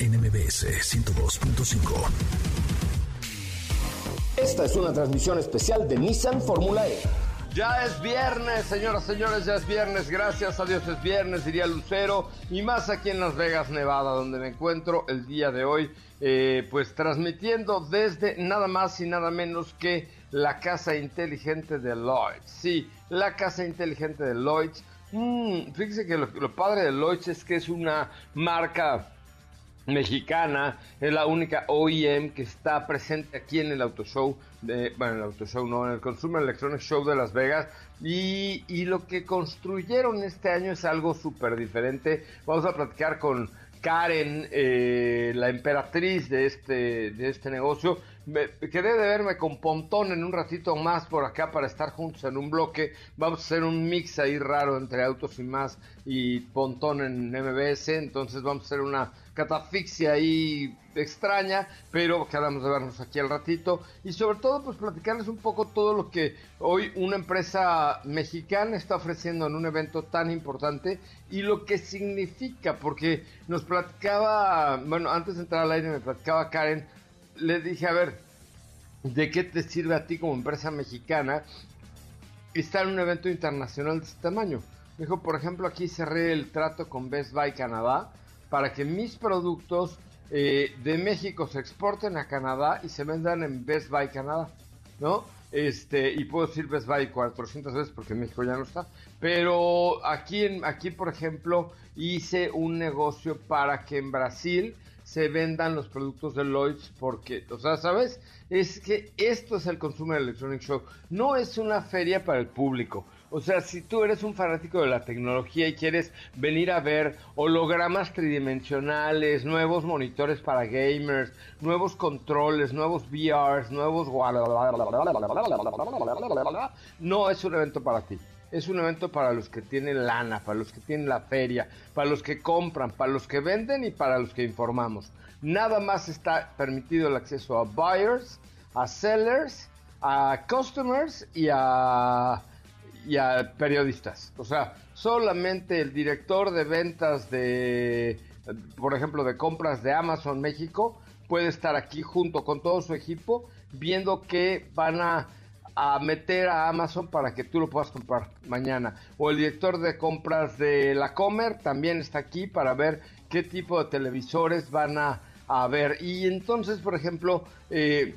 en 102.5. Esta es una transmisión especial de Nissan Fórmula E. Ya es viernes, señoras, señores, ya es viernes. Gracias a Dios es viernes, diría Lucero. Y más aquí en Las Vegas, Nevada, donde me encuentro el día de hoy. Eh, pues transmitiendo desde nada más y nada menos que la casa inteligente de Lloyd. Sí, la casa inteligente de Lloyd. Mm, fíjese que lo, lo padre de Lloyd es que es una marca mexicana, es la única OEM que está presente aquí en el Auto Show, de, bueno, el Auto Show no, en el Consumer Electronics Show de Las Vegas, y, lo que construyeron este año es algo súper diferente. Vamos a platicar con Karen, eh, la emperatriz de este, de este negocio. Me, quedé de verme con Pontón en un ratito más por acá para estar juntos en un bloque. Vamos a hacer un mix ahí raro entre Autos y más y Pontón en MBS. Entonces vamos a hacer una catafixia ahí extraña, pero quedamos de vernos aquí al ratito y sobre todo pues platicarles un poco todo lo que hoy una empresa mexicana está ofreciendo en un evento tan importante y lo que significa, porque nos platicaba, bueno, antes de entrar al aire me platicaba Karen, le dije, a ver, ¿de qué te sirve a ti como empresa mexicana estar en un evento internacional de este tamaño? Me dijo, por ejemplo, aquí cerré el trato con Best Buy Canadá para que mis productos eh, de México se exporten a Canadá y se vendan en Best Buy Canadá, ¿no? Este, y puedo decir Best Buy 400 veces porque México ya no está. Pero aquí, en, aquí, por ejemplo, hice un negocio para que en Brasil se vendan los productos de Lloyds porque, o sea, ¿sabes? Es que esto es el Consumer Electronic Show. No es una feria para el público. O sea, si tú eres un fanático de la tecnología y quieres venir a ver hologramas tridimensionales, nuevos monitores para gamers, nuevos controles, nuevos VRs, nuevos... No es un evento para ti. Es un evento para los que tienen lana, para los que tienen la feria, para los que compran, para los que venden y para los que informamos. Nada más está permitido el acceso a buyers, a sellers, a customers y a periodistas. O sea, solamente el director de ventas de, por ejemplo, de compras de Amazon México puede estar aquí junto con todo su equipo viendo que van a, meter a Amazon para que tú lo puedas comprar mañana. O el director de compras de la Comer también está aquí para ver qué tipo de televisores van a, a ver. Y entonces, por ejemplo, eh,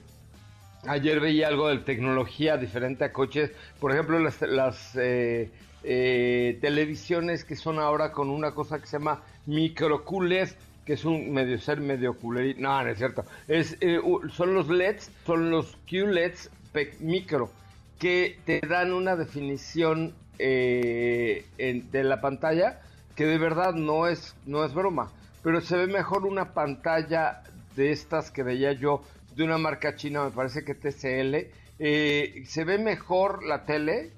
Ayer veía algo de tecnología diferente a coches. Por ejemplo, las, eh, eh, televisiones que son ahora con una cosa que se llama microcules, que es un medio ser medio culerito. No, no es cierto. Es, son los LEDs, son los QLEDs micro, que te dan una definición de la pantalla que de verdad no es, no es broma. Pero se ve mejor una pantalla de estas que veía yo de una marca china, me parece que TCL, eh, se ve mejor la tele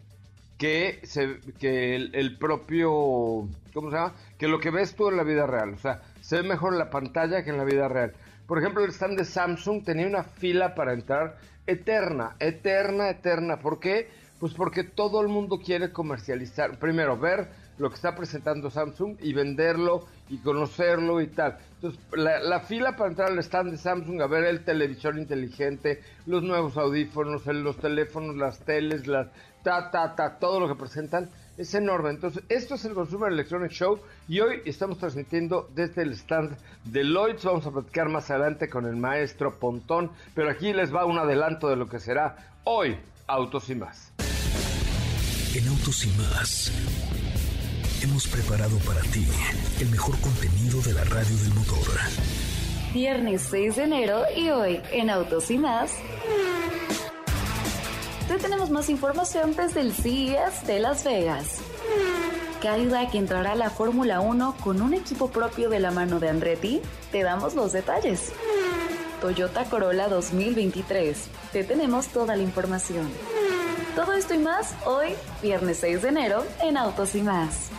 que, se, que el, propio, ¿cómo se llama? Que lo que ves tú en la vida real. O sea, se ve mejor la pantalla que en la vida real. Por ejemplo, el stand de Samsung tenía una fila para entrar eterna, eterna, eterna. ¿Por qué? Pues porque todo el mundo quiere comercializar. Primero, ver lo que está presentando Samsung y venderlo y conocerlo y tal. Entonces, la, fila para entrar al stand de Samsung a ver el televisor inteligente, los nuevos audífonos, los teléfonos, las teles, las ta, ta, ta, todo lo que presentan, es enorme. Entonces, esto es el Consumer Electronic Show y hoy estamos transmitiendo desde el stand de Lloyds. Vamos a platicar más adelante con el maestro Pontón, pero aquí les va un adelanto de lo que será hoy Autos y más. En Autos y más hemos preparado para ti el mejor contenido de la radio del motor. Viernes 6 de enero y hoy en Autos y más. Te tenemos más información desde el CES de Las Vegas. Cadillac entrará a la Fórmula 1 con un equipo propio de la mano de Andretti. Te damos los detalles. Toyota Corolla 2023. Te tenemos toda la información. Todo esto y más hoy, viernes 6 de enero, en Autos y más.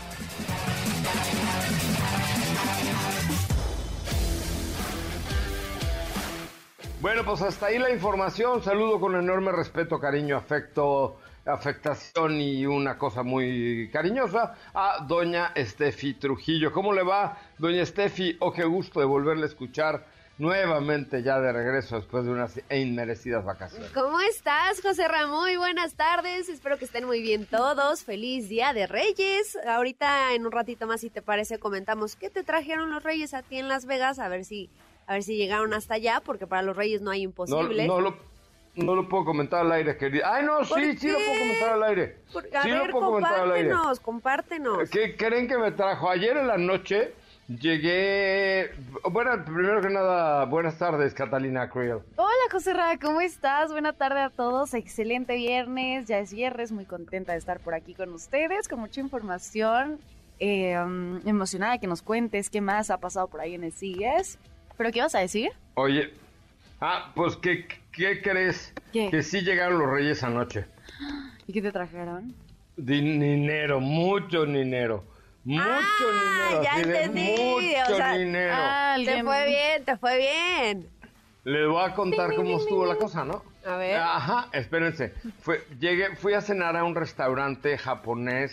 Bueno, pues hasta ahí la información. Saludo con enorme respeto, cariño, afecto, afectación y una cosa muy cariñosa a doña Estefi Trujillo. ¿Cómo le va, doña Estefi? Oh, qué gusto de volverle a escuchar nuevamente ya de regreso después de unas inmerecidas vacaciones. ¿Cómo estás, José Ramón? Muy buenas tardes. Espero que estén muy bien todos. Feliz Día de Reyes. Ahorita en un ratito más, si te parece, comentamos qué te trajeron los Reyes a ti en Las Vegas, a ver si a ver si llegaron hasta allá, porque para los Reyes no hay imposible. No, lo, no lo puedo comentar al aire, querida. Ay, no, sí, sí lo puedo comentar al aire. a sí ver, lo puedo comentar al aire. compártenos. ¿Qué creen que me trajo? Ayer en la noche llegué... Bueno, primero que nada, buenas tardes, Catalina Creel. Hola, José Ra, ¿cómo estás? Buena tarde a todos. Excelente viernes. Ya es viernes, muy contenta de estar por aquí con ustedes, con mucha información. Eh, um, emocionada que nos cuentes qué más ha pasado por ahí en el CIES. ¿Pero qué vas a decir? Oye, ah, pues, ¿qué, qué crees? Que sí llegaron los reyes anoche. ¿Y qué te trajeron? Dinero, mucho dinero. Mucho ah, dinero. Ya entendí. mucho dinero. Ah, te fue bien, te fue bien. Les voy a contar cómo estuvo la cosa, ¿no? A ver. Ajá, espérense. Fue, llegué, fui a cenar a un restaurante japonés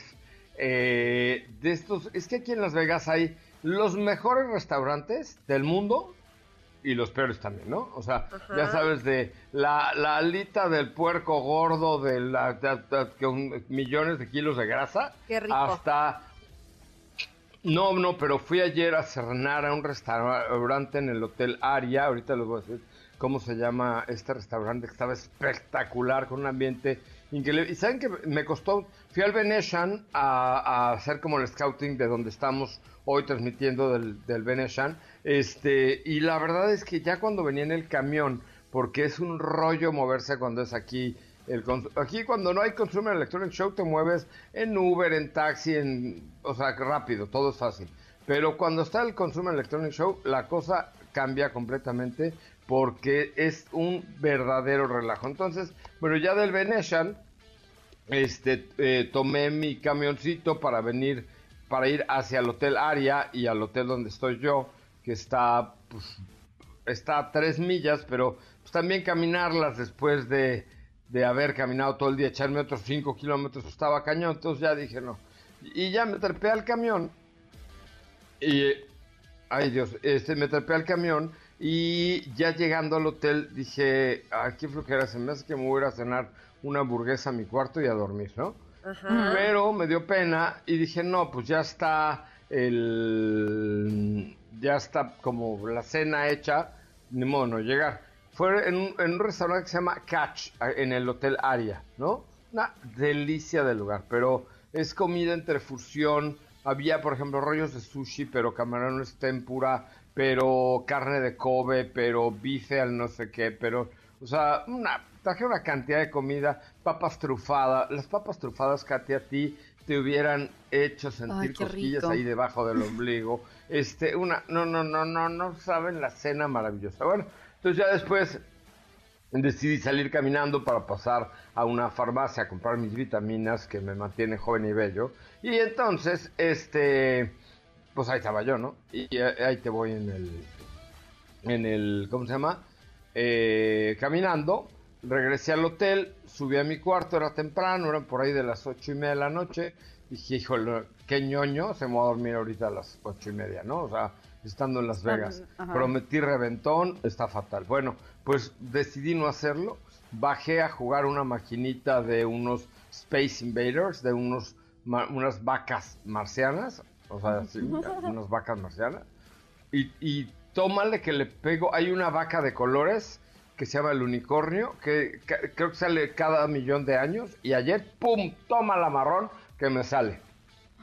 eh, de estos. Es que aquí en Las Vegas hay los mejores restaurantes del mundo y los peores también, ¿no? O sea, ya sabes, de la, alita del puerco gordo de, la, millones de kilos de grasa. Qué rico. Hasta... No, no, pero fui ayer a cenar a un restaurante en el Hotel Aria, ahorita les voy a decir cómo se llama este restaurante, que estaba espectacular, con un ambiente Y saben que me costó, fui al Venetian a, hacer como el scouting de donde estamos hoy transmitiendo del, del Beneshan. Este, y la verdad es que ya cuando venía en el camión, porque es un rollo moverse cuando es aquí. El, aquí cuando no hay Consumer Electronic Show te mueves en Uber, en taxi, en, o sea, rápido, todo es fácil. Pero cuando está el Consumer Electronic Show, la cosa cambia completamente porque es un verdadero relajo. Entonces, bueno, ya del Venetian, este, eh, tomé mi camioncito para venir para ir hacia el Hotel Aria y al hotel donde estoy yo, que está, pues, está a tres millas, pero pues, también caminarlas después de, de, haber caminado todo el día, echarme otros cinco kilómetros, estaba cañón, entonces ya dije no. Y ya me trepé al camión y, ay Dios, este, me trepé al camión y ya llegando al hotel dije, aquí flojera, se me hace que me voy a cenar una hamburguesa a mi cuarto y a dormir, ¿no? Pero me dio pena y dije, no, pues ya está el... Ya está como la cena hecha, ni modo no llegar. Fue en un, en un restaurante que se llama Catch, en el Hotel Aria, ¿no? Una delicia del lugar, pero es comida entre fusión. Había, por ejemplo, rollos de sushi, pero camarones tempura, pero carne de Kobe, pero bife al no sé qué, pero, o sea, una traje una cantidad de comida, papas trufadas. Las papas trufadas, Katy, a ti te hubieran hecho sentir cosquillas ahí debajo del ombligo. Este, una, no, no, no, no, no saben la cena maravillosa. Bueno, entonces ya después decidí salir caminando para pasar a una farmacia a comprar mis vitaminas que me mantienen joven y bello. Y entonces, este, pues ahí estaba yo, ¿no? Y ahí te voy en el, en el, ¿cómo se llama? Eh, caminando Regresé al hotel, subí a mi cuarto, era temprano, eran por ahí de las ocho y media de la noche. Dije, híjole, qué ñoño, se me va a dormir ahorita a las ocho y media, ¿no? O sea, estando en Las Vegas. Prometí reventón, está fatal. Bueno, pues decidí no hacerlo. Bajé a jugar una maquinita de unos Space Invaders, de unos unas vacas marcianas, o sea, sí, unas vacas marcianas. Y, y tómale que le pego, hay una vaca de colores que se llama el unicornio, que, creo que sale cada millón de años, y ayer, ¡pum!, toma la marrón que me sale.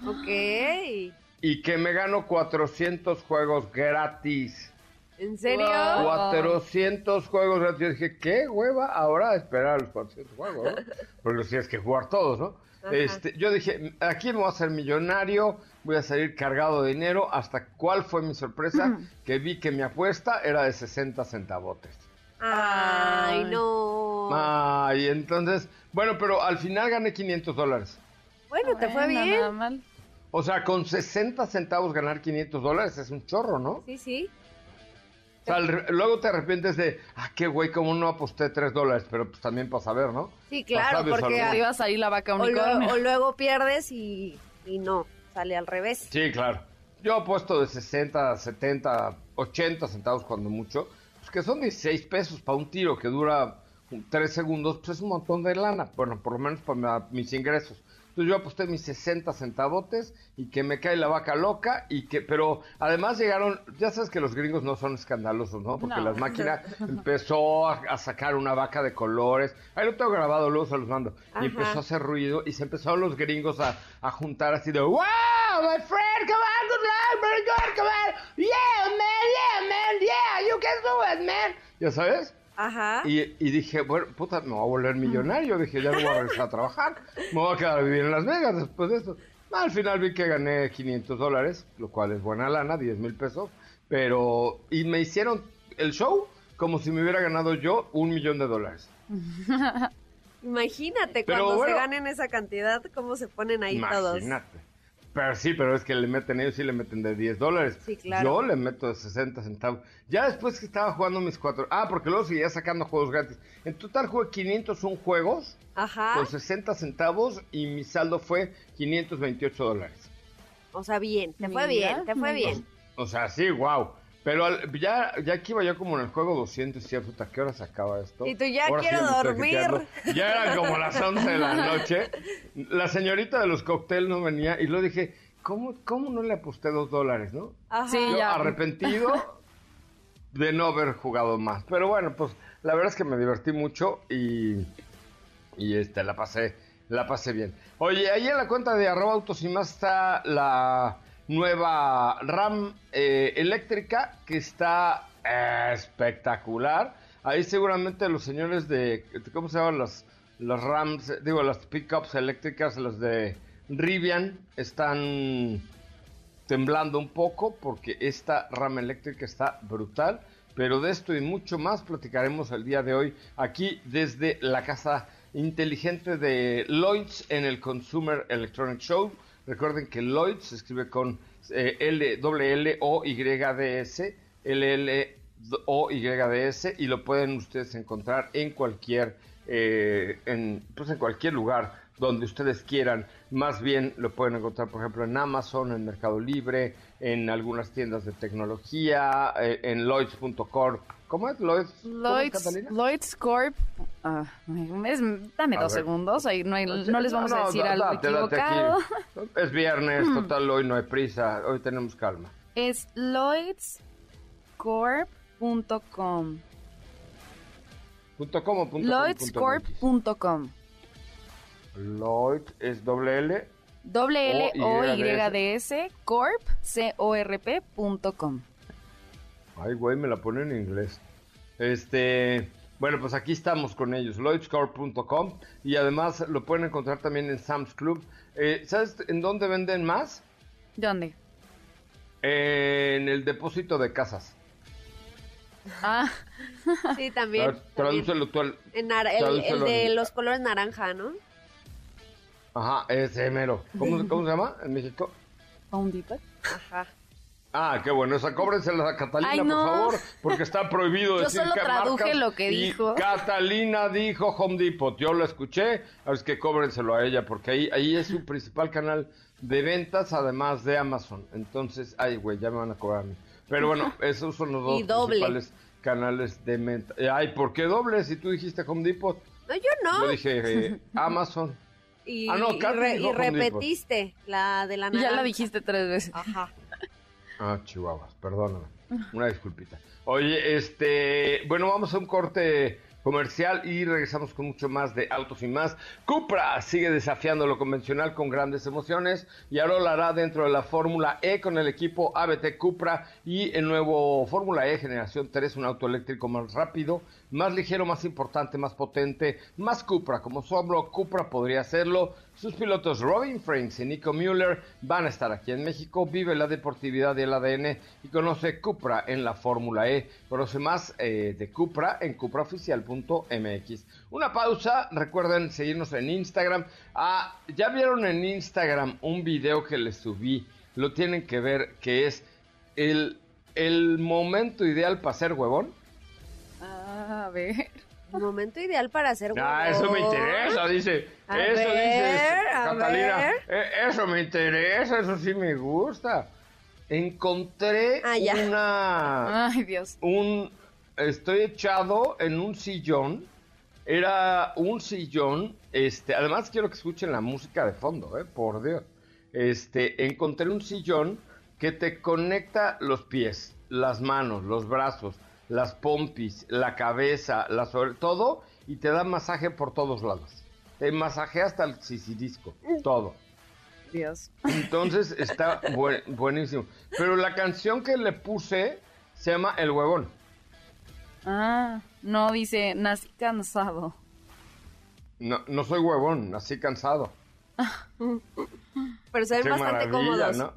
Ok. Y que me gano 400 juegos gratis. ¿En serio? Wow. 400 juegos gratis. Yo dije, qué hueva ahora esperar los 400 juegos, ¿no? Porque los tienes que jugar todos, ¿no? Ajá. Este, yo dije, aquí me voy a hacer millonario, voy a salir cargado de dinero. Hasta cuál fue mi sorpresa, que vi que mi apuesta era de 60 centavotes. Ay, no. Ay, entonces, bueno, pero al final gané 500 dólares. Bueno, te fue bien. nada mal. O sea, con 60 centavos ganar 500 dólares es un chorro, ¿no? Sí, sí. O sea, luego te arrepientes de, ah, qué güey, como no aposté 3 dólares, pero pues también para saber, ¿no? Sí, claro, porque algo. Te iba a salir la vaca o, lo- unicornio. o luego pierdes y, y no, sale al revés. Sí, claro. Yo apuesto de 60, 70, 80 centavos cuando mucho, pues que son 16 pesos para un tiro que dura 3 segundos, pues es un montón de lana, bueno, por lo menos para mis ingresos. Entonces yo aposté mis 60 centavotes y que me cae la vaca loca y que, pero además llegaron, ya sabes que los gringos no son escandalosos, ¿no? Porque No. las máquinas empezó a, a sacar una vaca de colores, ahí lo tengo grabado, luego se los mando, Ajá. y empezó a hacer ruido y se empezaron los gringos a, a juntar así de, wow, my friend, come on, good luck, very good, come on, yeah, man, yeah, man, yeah, you can do it, man. ¿Ya sabes? Ajá. Y, y dije, bueno, puta, me voy a volver millonario. Dije, ya no voy a regresar a trabajar. Me voy a quedar a vivir en Las Vegas después de esto. Al final vi que gané 500 dólares, lo cual es buena lana, 10 mil pesos. Pero, y me hicieron el show como si me hubiera ganado yo un millón de dólares. Imagínate Pero cuando bueno. se ganen esa cantidad, cómo se ponen ahí todos. Imagínate. Pero sí, pero es que le meten, ellos sí le meten de 10 dólares. Sí, claro. Yo le meto de 60 centavos. Ya después que estaba jugando mis cuatro... Ah, porque luego seguía sacando juegos gratis. En total jugué 501 juegos Ajá. con 60 centavos y mi saldo fue 528 dólares. O sea, bien, te fue Mira, bien, te fue bien. O sea, sí, wow. Pero al- ya, ya aquí iba yo como en el juego 200 y puta, ¿qué hora se acaba esto? Y tú, ya Ahora quiero dormir. Ya eran como las 11 de la noche. La señorita de los cócteles no venía y luego dije, ¿cómo, cómo no le aposté dos dólares, no? Ajá. Sí. Yo ya. arrepentido de no haber jugado más. Pero bueno, pues la verdad es que me divertí mucho y, y este, la pasé, la pasé bien. Oye, ahí en la cuenta de arroba autos y más está la nueva RAM eh, eléctrica que está espectacular. Ahí seguramente los señores de, ¿cómo se llaman las, las RAMs? Digo, las pickups eléctricas, las de Rivian, están temblando un poco porque esta rama eléctrica está brutal. Pero de esto y mucho más platicaremos el día de hoy aquí desde la casa inteligente de Lloyds en el Consumer Electronic Show. Recuerden que Lloyds se escribe con eh, L, L O Y D S, L L O Y D S y lo pueden ustedes encontrar en cualquier eh, en, pues en cualquier lugar donde ustedes quieran. Más bien lo pueden encontrar, por ejemplo, en Amazon, en Mercado Libre, en algunas tiendas de tecnología, eh, en Lloyds.com. ¿Cómo es Lloyds? ¿Cómo es, Lloyds? Lloyds Corp. es- dame A dos ver. segundos, ahí no, hay- no les vamos a No, decir da- algo date, date aquí. equivocado. Es viernes, total, hoy no hay prisa, hoy tenemos calma. Es lloydscorp.com. Punto com o punto com, punto Lloydscorp.com. Lloyd es doble L. Doble L O Y. D S Corp C O R P punto com. Ay, güey, me la pone en inglés. Este, bueno, pues aquí estamos con ellos, lloydscorp.com y además lo pueden encontrar también en Sam's Club. Eh, ¿Sabes en dónde venden más? ¿Dónde? en el depósito de casas. Ah, Sí, también. Tra- Tradúcelo tú al... En nar- el, de en- los colores naranja, ¿no? Ajá, ese mero. ¿Cómo, ¿Cómo se llama en México? Home Depot. Ajá. Ah, qué bueno. Esa cóbrensela a Catalina, Ay, no. por favor, porque está prohibido Yo decir solo qué traduje marcas. lo que Y dijo. Catalina dijo Home Depot. Yo lo escuché. Ahora es que cóbrenselo a ella, porque ahí, ahí es su principal canal de ventas, además de Amazon. Entonces, ay, güey, ya me van a cobrar a mí. Pero bueno, esos son los dos doble. principales canales de venta. Eh, Ay, ¿por qué doble? Si tú dijiste Home Depot. No, yo no. Yo dije eh, Amazon. y, Ah, no, y re- y repetiste la de la Ya naranja. la dijiste tres veces. Ajá. Ah, chihuahuas, perdóname. Una disculpita. Oye, este, bueno, vamos a un corte comercial y regresamos con mucho más de Autos y más. Cupra sigue desafiando lo convencional con grandes emociones y ahora lo hará dentro de la Fórmula E con el equipo ABT Cupra y el nuevo Fórmula E Generación 3, un auto eléctrico más rápido, más ligero, más importante, más potente, más Cupra, como solo Cupra podría hacerlo. Sus pilotos Robin Franks y Nico Mueller van a estar aquí en México. Vive la deportividad y el ADN y conoce Cupra en la Fórmula E. Conoce más eh, de Cupra en cupraoficial.mx. Una pausa. Recuerden seguirnos en Instagram. Ah, ya vieron en Instagram un video que les subí. Lo tienen que ver, que es el, el momento ideal para ser huevón. Ah, a ver. Momento ideal para hacer Ah, eso me interesa, dice. A eso ver, dice Catalina. ver. Eh, eso me interesa, eso sí me gusta. Encontré Ah, ya. una Ay, Dios. un estoy echado en un sillón. Era un sillón, este, además quiero que escuchen la música de fondo, eh, por Dios. Este, encontré un sillón que te conecta los pies, las manos, los brazos, las pompis, la cabeza, las ore- todo y te da masaje por todos lados. Te masajea hasta el sisirisco, todo. Dios. Entonces está buen- buenísimo. Pero la canción que le puse se llama El Huevón. Ah, no, dice, nací cansado. No, no soy huevón, así cansado. Pero se ven bastante cómodos. ¿no?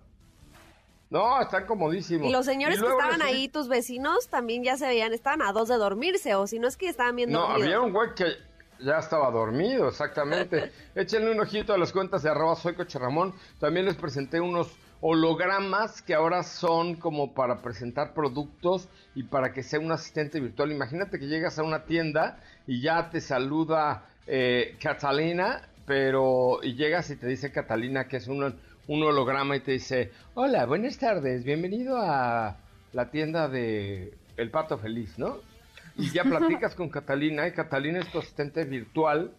No, están comodísimos. Y los señores Y que estaban ahí, tus vecinos, también ya se veían, estaban a dos de dormirse, o si no es que estaban bien No, dormidos. había un güey que ya estaba dormido, exactamente. Échenle un ojito a las cuentas de arroba soy Coche Ramón. También les presenté unos hologramas que ahora son como para presentar productos y para que sea un asistente virtual. Imagínate que llegas a una tienda y ya te saluda eh, Catalina, pero y llegas y te dice Catalina que es un, un holograma y te dice, hola, buenas tardes, bienvenido a la tienda de El Pato Feliz, ¿no? Y ya platicas con Catalina y Catalina es tu asistente virtual,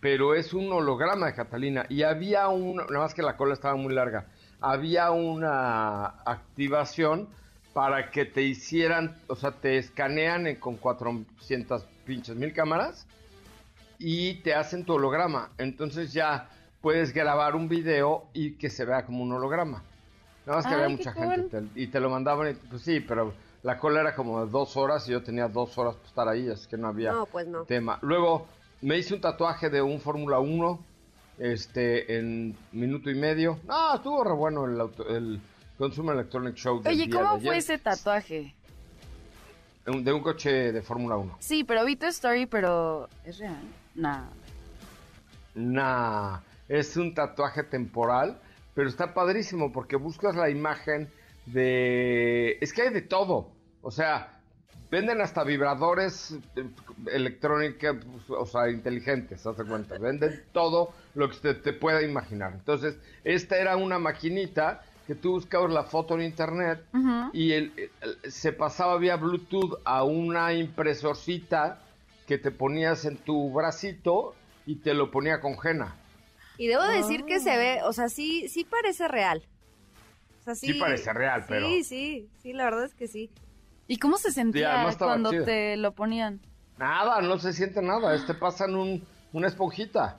pero es un holograma de Catalina. Y había un, nada más que la cola estaba muy larga, había una activación para que te hicieran, o sea, te escanean con 400 pinches mil cámaras y te hacen tu holograma. Entonces ya puedes grabar un video y que se vea como un holograma. Nada más que Ay, había mucha cool. gente te- y te lo mandaban y pues sí, pero la cola era como de dos horas y yo tenía dos horas para estar ahí, así que no había No, pues no. tema. Luego me hice un tatuaje de un Fórmula 1 este, en minuto y medio. No, estuvo re bueno el, auto- el Consumer Electronic Show. del Oye, día ¿cómo de fue ayer. ese tatuaje? Un- De un coche de Fórmula 1. Sí, pero vi tu story, pero ¿es real? Nah. Nah, es un tatuaje temporal, pero está padrísimo porque buscas la imagen de... Es que hay de todo. O sea, venden hasta vibradores eh, electrónicos, o sea, inteligentes, haz de cuenta. Venden todo lo que te, te pueda imaginar. Entonces, esta era una maquinita que tú buscabas la foto en internet y el- el- se pasaba vía Bluetooth a una impresorcita que te ponías en tu bracito y te lo ponía con jena. Y debo decir que se Ah. ve, o sea, sí, sí parece real. O sea, sí, Sí parece real, pero- Sí, sí, sí, la verdad es que sí. ¿Y cómo se sentía además estaba cuando chido. te lo ponían? Nada, no se siente nada. Este pasan un, una esponjita.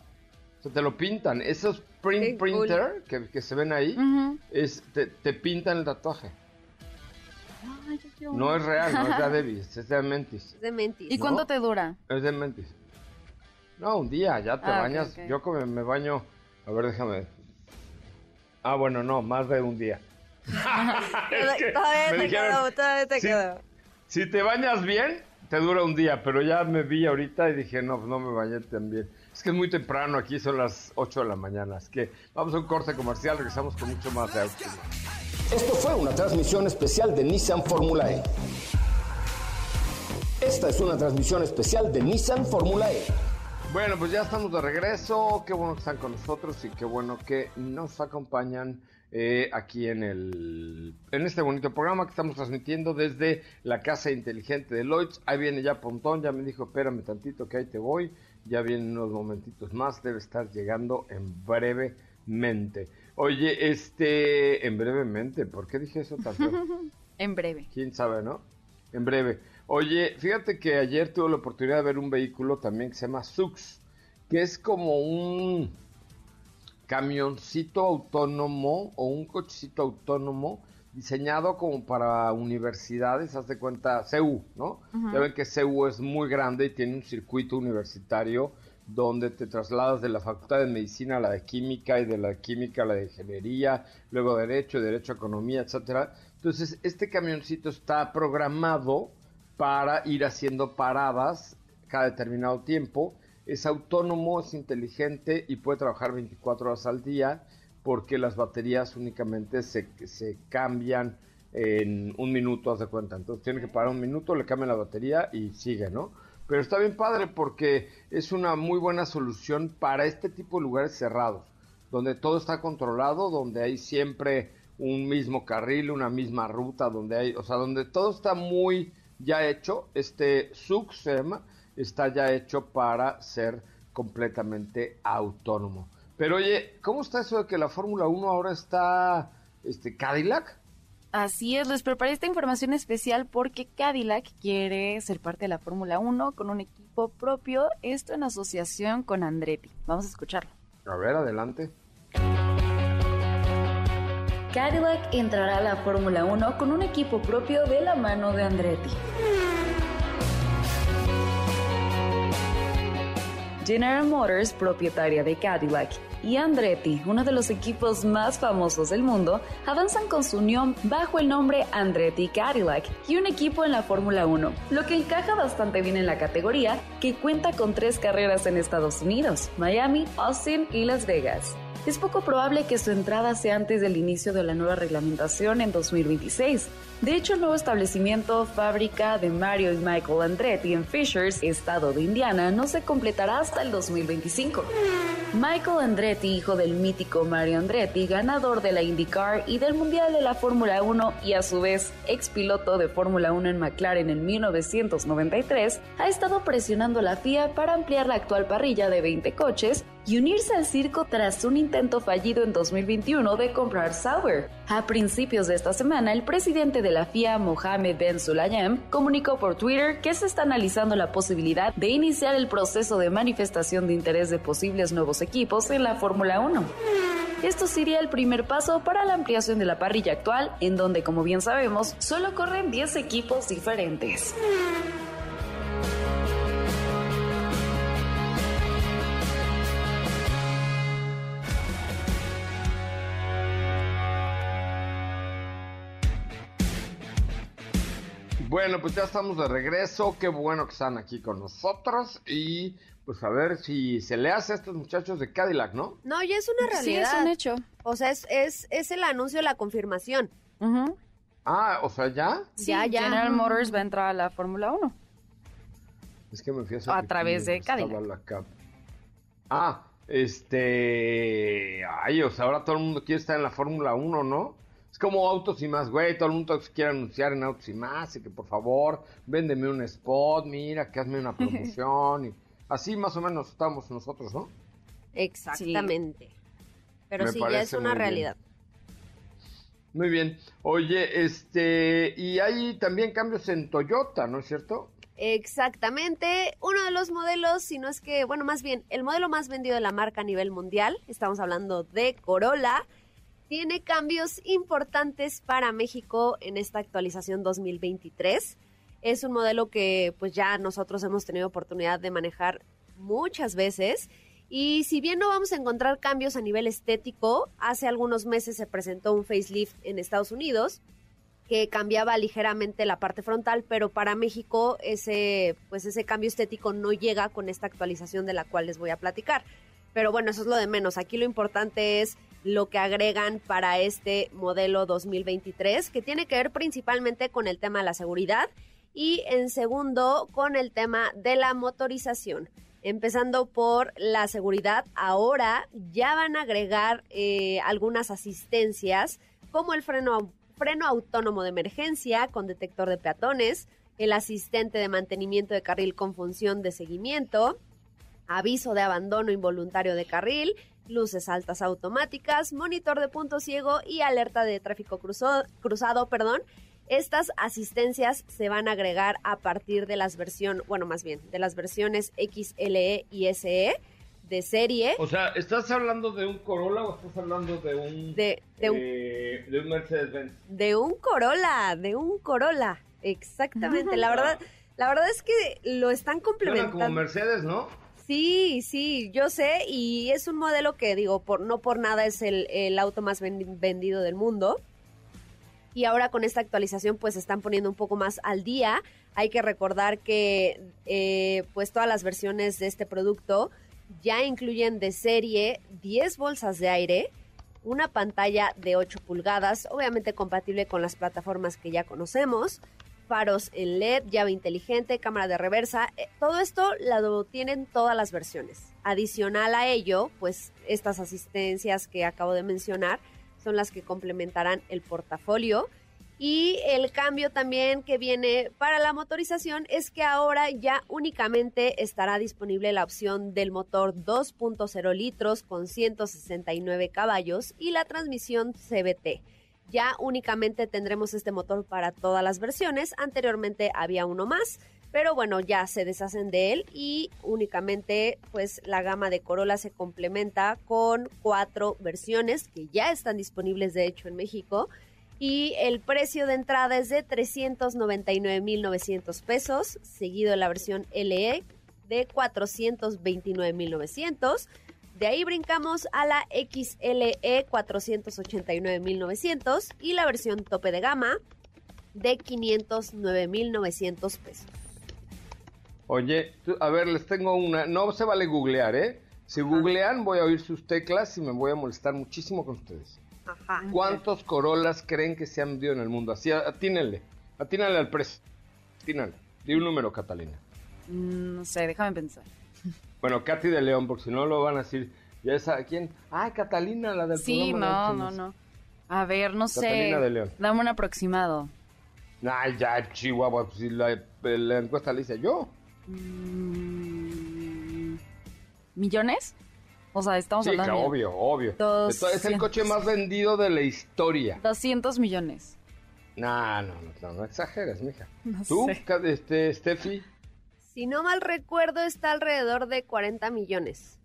O sea, te lo pintan. Esos print Qué cool. printer que, que se ven ahí, es, te, te pintan el tatuaje. Ay, No es real, no es de Adebis, es de Mentis. Es de mentis. ¿Y cuánto te dura? Es de Mentis. No, un día, ya te Ah, bañas. Yo como me baño. A ver, déjame. Ah, bueno, no, más de un día. Es que todavía me te dijeron, quedó, todavía te quedó. Si te bañas bien, te dura un día, pero ya me vi ahorita y dije, no, no me bañé tan bien. Es que es muy temprano, aquí son las 8 de la mañana. Es que vamos a un corte comercial, regresamos con mucho más de auto. Esto fue una transmisión especial de Nissan Fórmula E. Esta es una transmisión especial de Nissan Fórmula E. Bueno, pues ya estamos de regreso. Qué bueno que están con nosotros y qué bueno que nos acompañan eh, aquí en el en este bonito programa que estamos transmitiendo desde la casa inteligente de Lloyds. Ahí viene ya Pontón, ya me dijo, espérame tantito que ahí te voy. Ya vienen unos momentitos más, debe estar llegando en brevemente. Oye, este, en brevemente, ¿por qué dije eso tan en breve. ¿Quién sabe, no? En breve. Oye, fíjate que ayer tuve la oportunidad de ver un vehículo también que se llama Sux, que es como un camioncito autónomo o un cochecito autónomo diseñado como para universidades, haz de cuenta, CEU, ¿no? Ya ven que CEU es muy grande y tiene un circuito universitario donde te trasladas de la Facultad de Medicina a la de Química y de la de Química a la de Ingeniería, luego Derecho, Derecho a Economía, etcétera. Entonces, este camioncito está programado para ir haciendo paradas cada determinado tiempo. Es autónomo, es inteligente y puede trabajar 24 horas al día porque las baterías únicamente se, se cambian en un minuto, haz de cuenta. Entonces tiene que parar un minuto, le cambia la batería y sigue, ¿no? Pero está bien padre porque es una muy buena solución para este tipo de lugares cerrados, donde todo está controlado, donde hay siempre un mismo carril, una misma ruta, donde hay, o sea, donde todo está muy ya hecho. Este SUXEM está ya hecho para ser completamente autónomo. Pero oye, ¿cómo está eso de que la Fórmula 1 ahora está este, Cadillac? Así es, les preparé esta información especial porque Cadillac quiere ser parte de la Fórmula 1 con un equipo propio, esto en asociación con Andretti. Vamos a escucharlo. A ver, adelante. Cadillac entrará a la Fórmula 1 con un equipo propio de la mano de Andretti. General Motors, propietaria de Cadillac, y Andretti, uno de los equipos más famosos del mundo, avanzan con su unión bajo el nombre Andretti Cadillac y un equipo en la Fórmula 1, lo que encaja bastante bien en la categoría que cuenta con tres carreras en Estados Unidos, Miami, Austin y Las Vegas es poco probable que su entrada sea antes del inicio de la nueva reglamentación en 2026. De hecho, el nuevo establecimiento, fábrica de Mario y Michael Andretti en Fishers, estado de Indiana, no se completará hasta el 2025. Michael Andretti, hijo del mítico Mario Andretti, ganador de la IndyCar y del Mundial de la Fórmula 1 y a su vez ex piloto de Fórmula 1 en McLaren en 1993, ha estado presionando a la FIA para ampliar la actual parrilla de 20 coches y unirse al circo tras un intento fallido en 2021 de comprar Sauber. A principios de esta semana, el presidente de la FIA, Mohamed Ben Sulayem, comunicó por Twitter que se está analizando la posibilidad de iniciar el proceso de manifestación de interés de posibles nuevos equipos en la Fórmula 1. Esto sería el primer paso para la ampliación de la parrilla actual, en donde, como bien sabemos, solo corren 10 equipos diferentes. Bueno, pues ya estamos de regreso. Qué bueno que están aquí con nosotros. Y pues a ver si se le hace a estos muchachos de Cadillac, ¿no? No, ya es una realidad. Sí, es un hecho. O sea, es, es, es el anuncio, la confirmación. Ah, o sea, ¿ya? ya, ya. General Motors va a entrar a la Fórmula 1. Es que me fui a A través de Cadillac. Ah, este... Ay, o sea, ahora todo el mundo quiere estar en la Fórmula 1, ¿no? Es como Autos y Más, güey. Todo el mundo quiere anunciar en Autos y Más y que por favor, véndeme un spot, mira, que hazme una promoción. y así más o menos estamos nosotros, ¿no? Exactamente. Pero Me sí, ya es una muy bien. realidad. Muy bien. Oye, este, y hay también cambios en Toyota, ¿no es cierto? Exactamente, uno de los modelos, si no es que, bueno, más bien, el modelo más vendido de la marca a nivel mundial, estamos hablando de Corolla, tiene cambios importantes para México en esta actualización 2023. Es un modelo que pues ya nosotros hemos tenido oportunidad de manejar muchas veces. Y si bien no vamos a encontrar cambios a nivel estético, hace algunos meses se presentó un facelift en Estados Unidos que cambiaba ligeramente la parte frontal, pero para México ese pues ese cambio estético no llega con esta actualización de la cual les voy a platicar. Pero bueno, eso es lo de menos. Aquí lo importante es lo que agregan para este modelo 2023, que tiene que ver principalmente con el tema de la seguridad y en segundo con el tema de la motorización. Empezando por la seguridad, ahora ya van a agregar eh, algunas asistencias como el freno, freno autónomo de emergencia con detector de peatones, el asistente de mantenimiento de carril con función de seguimiento, aviso de abandono involuntario de carril, luces altas automáticas, monitor de punto ciego y alerta de tráfico cruzado, perdón. Estas asistencias se van a agregar a partir de las versiones, bueno, más bien, de las versiones XLE y SE de serie. O sea, ¿estás hablando de un Corolla o estás hablando de un de, de un, eh, de un Mercedes-Benz? De un Corolla, de un Corolla, exactamente. La verdad, la verdad es que lo están complementando. como Mercedes, ¿no? Sí, sí, yo sé, y es un modelo que digo, por, no por nada es el, auto más vendido del mundo. Y ahora con esta actualización pues se están poniendo un poco más al día. Hay que recordar que eh, pues todas las versiones de este producto ya incluyen de serie 10 bolsas de aire, una pantalla de 8 pulgadas, obviamente compatible con las plataformas que ya conocemos, faros en LED, llave inteligente, cámara de reversa. Eh, todo esto lo tienen todas las versiones. Adicional a ello, pues estas asistencias que acabo de mencionar son las que complementarán el portafolio. Y el cambio también que viene para la motorización es que ahora ya únicamente estará disponible la opción del motor 2.0 litros con 169 caballos y la transmisión CBT ya únicamente tendremos este motor para todas las versiones. Anteriormente había uno más, pero bueno, ya se deshacen de él y únicamente pues la gama de Corolla se complementa con cuatro versiones que ya están disponibles de hecho en México y el precio de entrada es de 399.900 pesos, seguido de la versión LE de 429.900 de ahí brincamos a la XLE 489.900 y la versión tope de gama de 509.900 pesos. Oye, a ver, les tengo una. No se vale googlear, ¿eh? Si googlean, voy a oír sus teclas y me voy a molestar muchísimo con ustedes. Ajá. ¿Cuántos Corolas creen que se han vendido en el mundo? Así, atínenle. Atínale al precio. Atínale. Di un número, Catalina. Mm, no sé, déjame pensar. Bueno, Katy de León, porque si no lo van a decir. ¿Ya es a quién? Ah, Catalina, la del Sí, no, no, no. A ver, no Catalina sé. de León. Dame un aproximado. Ay, ya, Chihuahua, pues, si la, la encuesta la hice yo. Mm, ¿Millones? O sea, estamos Sí, hablando. de obvio, obvio. Dos- Esto Es el coche más vendido de la historia. 200 millones. No, no, no, no, no exageres, mija. No ¿Tú, sé. Este, Steffi? Si no mal recuerdo, está alrededor de 40 millones.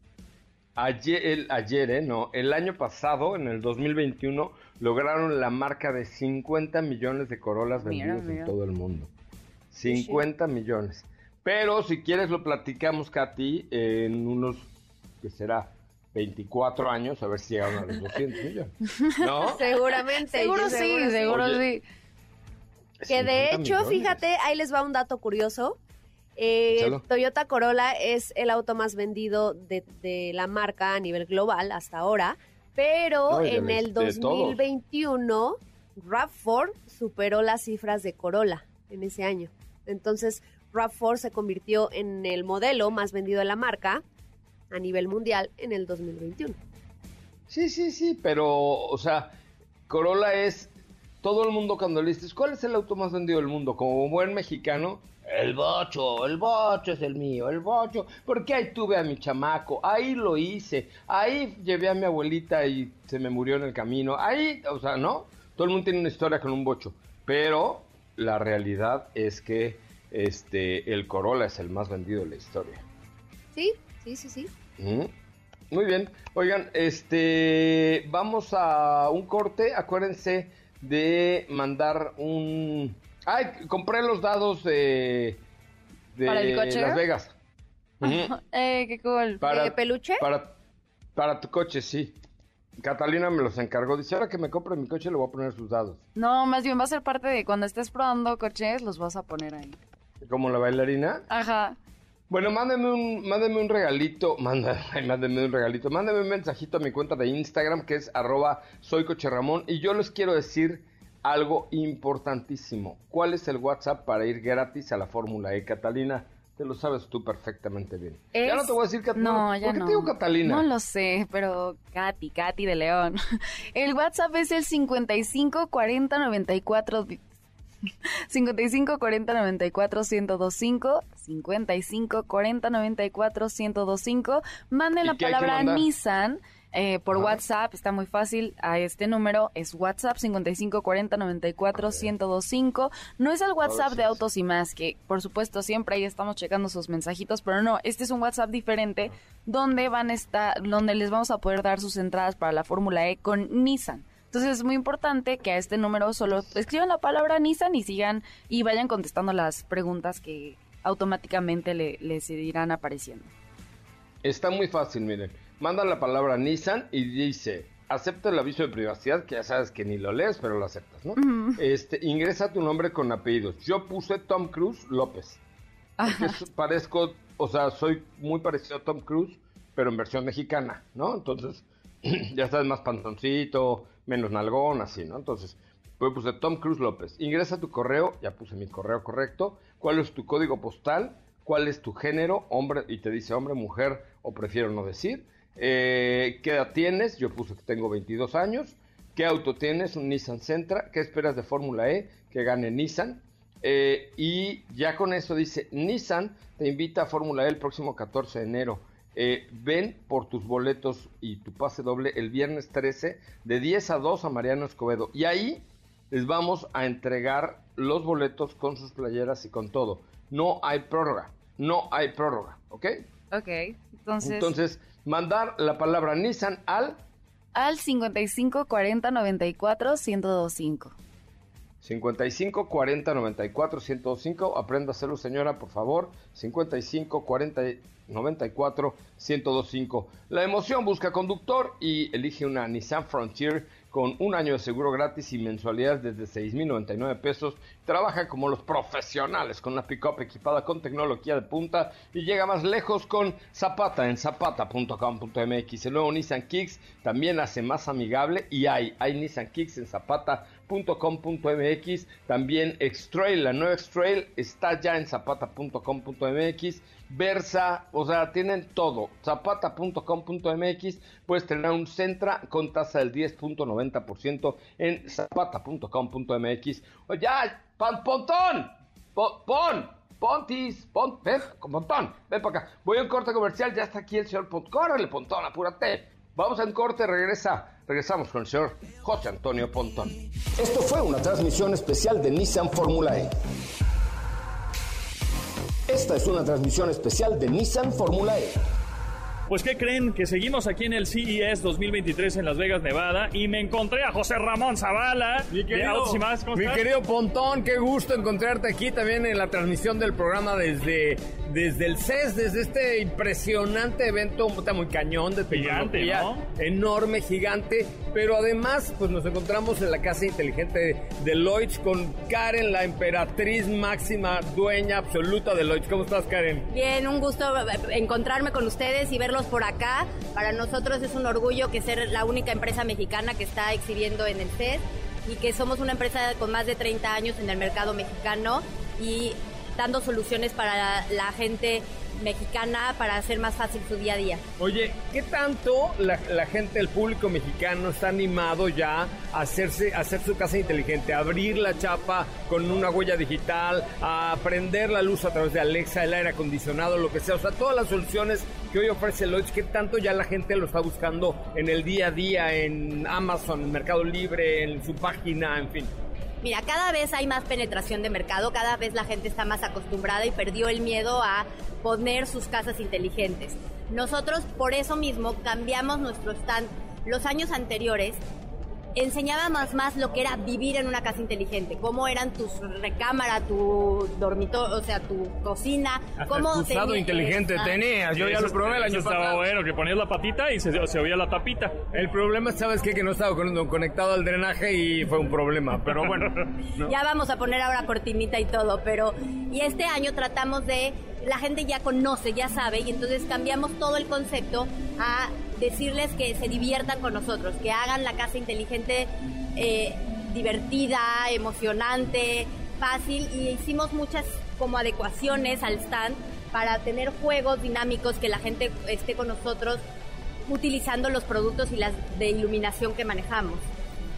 Ayer, el, ayer, ¿eh? No, el año pasado, en el 2021, lograron la marca de 50 millones de Corolas Mira, vendidos mira. en todo el mundo. 50 millones. Pero si quieres lo platicamos, Katy, en unos, que será? 24 años, a ver si llegaron a los 200 millones. ¿No? Seguramente. Seguro sí, seguro Oye, sí. Que de 50 hecho, millones. fíjate, ahí les va un dato curioso. Eh. Toyota Corolla es el auto más vendido de, de la marca a nivel global hasta ahora, pero No, en el de todos. 2021 RAV4 superó las cifras de Corolla en ese año. Entonces RAV4 se convirtió en el modelo más vendido de la marca a nivel mundial en el 2021. Sí, sí, sí, pero, o sea, Corolla es. Todo el mundo cuando le dices, ¿cuál es el auto más vendido del mundo? Como buen mexicano, el bocho, el bocho es el mío, el bocho. Porque ahí tuve a mi chamaco, ahí lo hice, ahí llevé a mi abuelita y se me murió en el camino. Ahí, o sea, ¿no? Todo el mundo tiene una historia con un bocho. Pero la realidad es que este el Corolla es el más vendido de la historia. Sí, sí, sí, sí. Muy bien. Oigan, este, vamos a un corte. Acuérdense de mandar un. Ay, compré los dados de. de ¿Para el coche? Las Vegas. Ujú. Eh, qué cool. Para, ¿De peluche? Para, para tu coche, sí. Catalina me los encargó. Dice, ahora que me compre mi coche le voy a poner sus dados. No, más bien va a ser parte de cuando estés probando coches, los vas a poner ahí. Como la bailarina. Ajá. Bueno, mándeme un, mándeme un regalito, ay, mándeme un regalito, mándeme un mensajito a mi cuenta de Instagram que es arroba soycocherramón y yo les quiero decir algo importantísimo. ¿Cuál es el WhatsApp para ir gratis a la Fórmula E, Catalina? Te lo sabes tú perfectamente bien. Ya Es- no te voy a decir Catalina. No, ya ¿Por qué no. te digo Catalina? No lo sé, pero Katy, Katy de León. El WhatsApp es el 55 40 94 di- 55 40 94 1025 55 40 94 1025 manden la palabra Nissan eh, por WhatsApp, está muy fácil, a este número es WhatsApp 5540941025. No es el WhatsApp de Autos y Más, que por supuesto siempre ahí estamos checando sus mensajitos, pero no, este es un WhatsApp diferente donde van a estar, donde les vamos a poder dar sus entradas para la Fórmula E con Nissan. Entonces es muy importante que a este número solo escriban la palabra Nissan y sigan y vayan contestando las preguntas que automáticamente le, les irán apareciendo. Está muy fácil, miren manda la palabra Nissan y dice, acepta el aviso de privacidad, que ya sabes que ni lo lees, pero lo aceptas, ¿no? Este, ingresa tu nombre con apellidos. Yo puse Tom Cruise López. parezco, o sea, soy muy parecido a Tom Cruise, pero en versión mexicana, ¿no? Entonces, ya sabes, más pantoncito, menos nalgón, así, ¿no? Entonces, pues puse Tom Cruise López. Ingresa tu correo, ya puse mi correo correcto. ¿Cuál es tu código postal? ¿Cuál es tu género? Hombre, y te dice hombre, mujer, o prefiero no decir eh, ¿Qué edad tienes? Yo puse que tengo 22 años. ¿Qué auto tienes? Un Nissan Sentra. ¿Qué esperas de Fórmula E? Que gane Nissan. Eh, y ya con eso dice, Nissan te invita a Fórmula E el próximo 14 de enero. Eh, ven por tus boletos y tu pase doble el viernes 13 de 10 a 2 a Mariano Escobedo. Y ahí les vamos a entregar los boletos con sus playeras y con todo. No hay prórroga, no hay prórroga, ¿ok? Ok, entonces... Entonces mandar la palabra Nissan al... Al 55 40 94 1025. 55 40 94 1025. Aprenda a hacerlo, señora, por favor. 55 40 94 1025. La emoción busca conductor y elige una Nissan Frontier con un año de seguro gratis y mensualidades desde 6.099 pesos. Trabaja como los profesionales con una pick-up equipada con tecnología de punta y llega más lejos con Zapata en zapata.com.mx. El nuevo Nissan Kicks también hace más amigable y hay, hay Nissan Kicks en zapata.com.mx. También X-Trail, la nueva X-Trail está ya en zapata.com.mx Versa, o sea, tienen todo. Zapata.com.mx, puedes tener un Centra con tasa del 10.90% en zapata.com.mx. O ya, pan, pontón, pon, pontis, pon, ven, pontón, ven para acá. Voy a un corte comercial, ya está aquí el señor Pontón. Córrele, pontón, apúrate. Vamos un corte, regresa. Regresamos con el señor José Antonio Pontón. Esto fue una transmisión especial de Nissan Fórmula E. Esta es una transmisión especial de Nissan Fórmula E. Pues ¿qué creen? Que seguimos aquí en el CES 2023 en Las Vegas, Nevada y me encontré a José Ramón Zavala mi querido, Mi querido Pontón, qué gusto encontrarte aquí también en la transmisión del programa desde, desde el CES, desde este impresionante evento muy cañón de tecnología, gigante, enorme, gigante, pero además pues nos encontramos en la casa inteligente de Lloyds con Karen, la emperatriz máxima, dueña absoluta de Lloyds. ¿Cómo estás, Karen? Bien, un gusto encontrarme con ustedes y verlos por acá. Para nosotros es un orgullo que ser la única empresa mexicana que está exhibiendo en el CES y que somos una empresa con más de 30 años en el mercado mexicano y dando soluciones para la gente mexicana para hacer más fácil su día a día. Oye, ¿qué tanto la, gente, el público mexicano está animado ya a hacerse, a hacer su casa inteligente, a abrir la chapa con una huella digital, a prender la luz a través de Alexa, el aire acondicionado, lo que sea? O sea, todas las soluciones que hoy ofrece Lloyds, ¿qué tanto ya la gente lo está buscando en el día a día, en Amazon, en Mercado Libre, en su página, en fin? Mira, cada vez hay más penetración de mercado, cada vez la gente está más acostumbrada y perdió el miedo a poner sus casas inteligentes. Nosotros por eso mismo cambiamos nuestro stand. Los años anteriores enseñábamos más lo que era vivir en una casa inteligente, cómo eran tus recámara, tu dormitorio, o sea, tu cocina, cómo usado inteligente tenías, yo ya lo probé el año estaba bueno, que ponías la patita y se, oía la tapita. El problema, ¿sabes qué? Que no estaba conectado al drenaje y fue un problema, pero bueno. Ya vamos a poner ahora cortinita y todo, pero y este año tratamos de la gente ya conoce, ya sabe, y entonces cambiamos todo el concepto a decirles que se diviertan con nosotros, que hagan la casa inteligente eh, divertida, emocionante, fácil, y hicimos muchas como adecuaciones al stand para tener juegos dinámicos que la gente esté con nosotros utilizando los productos y las de iluminación que manejamos.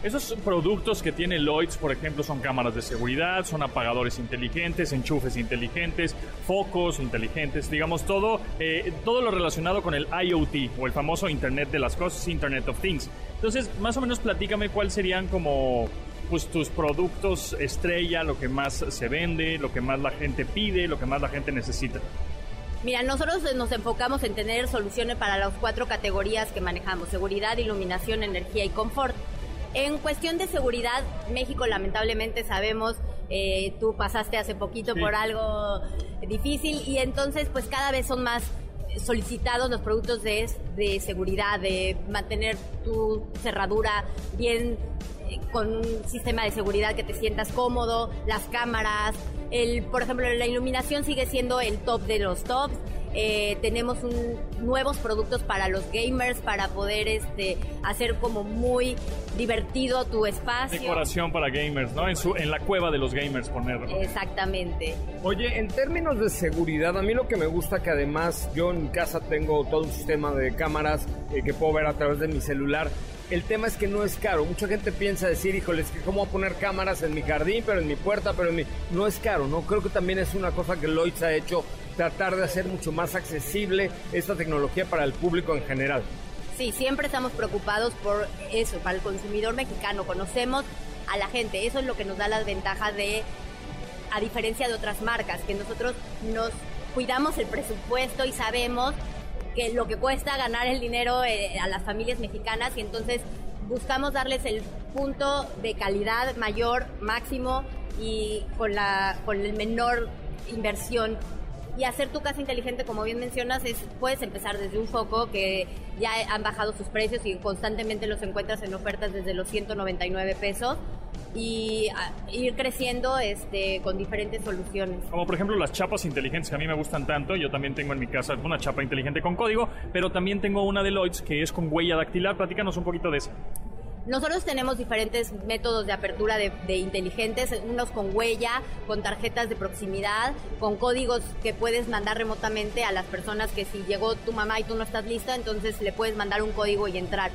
Esos productos que tiene Lloyds, por ejemplo, son cámaras de seguridad, son apagadores inteligentes, enchufes inteligentes, focos inteligentes, digamos todo, eh, todo lo relacionado con el IoT o el famoso Internet de las cosas, Internet of Things. Entonces, más o menos platícame cuáles serían como pues tus productos estrella, lo que más se vende, lo que más la gente pide, lo que más la gente necesita. Mira, nosotros nos enfocamos en tener soluciones para las cuatro categorías que manejamos, seguridad, iluminación, energía y confort. En cuestión de seguridad, México lamentablemente sabemos, eh, tú pasaste hace poquito por algo difícil y entonces pues cada vez son más solicitados los productos de, de seguridad, de mantener tu cerradura bien eh, con un sistema de seguridad que te sientas cómodo, las cámaras, el, por ejemplo, la iluminación sigue siendo el top de los tops. Eh, tenemos nuevos productos para los gamers para poder este, hacer como muy divertido tu espacio. Decoración para gamers, ¿no? En, su, en la cueva de los gamers ponerlo. Exactamente. Oye, en términos de seguridad, a mí lo que me gusta que además yo en casa tengo todo un sistema de cámaras eh, que puedo ver a través de mi celular el tema es que no es caro. Mucha gente piensa decir, híjoles, que cómo poner cámaras en mi jardín, pero en mi puerta, pero en mi... No es caro, ¿no? Creo que también es una cosa que Lloyds ha hecho, tratar de hacer mucho más accesible esta tecnología para el público en general. Sí, siempre estamos preocupados por eso, para el consumidor mexicano. Conocemos a la gente, eso es lo que nos da la ventaja de, a diferencia de otras marcas, que nosotros nos cuidamos el presupuesto y sabemos que lo que cuesta ganar el dinero eh, a las familias mexicanas y entonces buscamos darles el punto de calidad mayor, máximo y con la con el menor inversión y hacer tu casa inteligente, como bien mencionas, es puedes empezar desde un foco que ya han bajado sus precios y constantemente los encuentras en ofertas desde los 199 pesos y ir creciendo este, con diferentes soluciones. Como por ejemplo las chapas inteligentes que a mí me gustan tanto. Yo también tengo en mi casa una chapa inteligente con código, pero también tengo una de Lloyds que es con huella dactilar. Platícanos un poquito de eso. Nosotros tenemos diferentes métodos de apertura de, de, inteligentes, unos con huella, con tarjetas de proximidad, con códigos que puedes mandar remotamente a las personas que si llegó tu mamá y tú no estás lista, entonces le puedes mandar un código y entrar.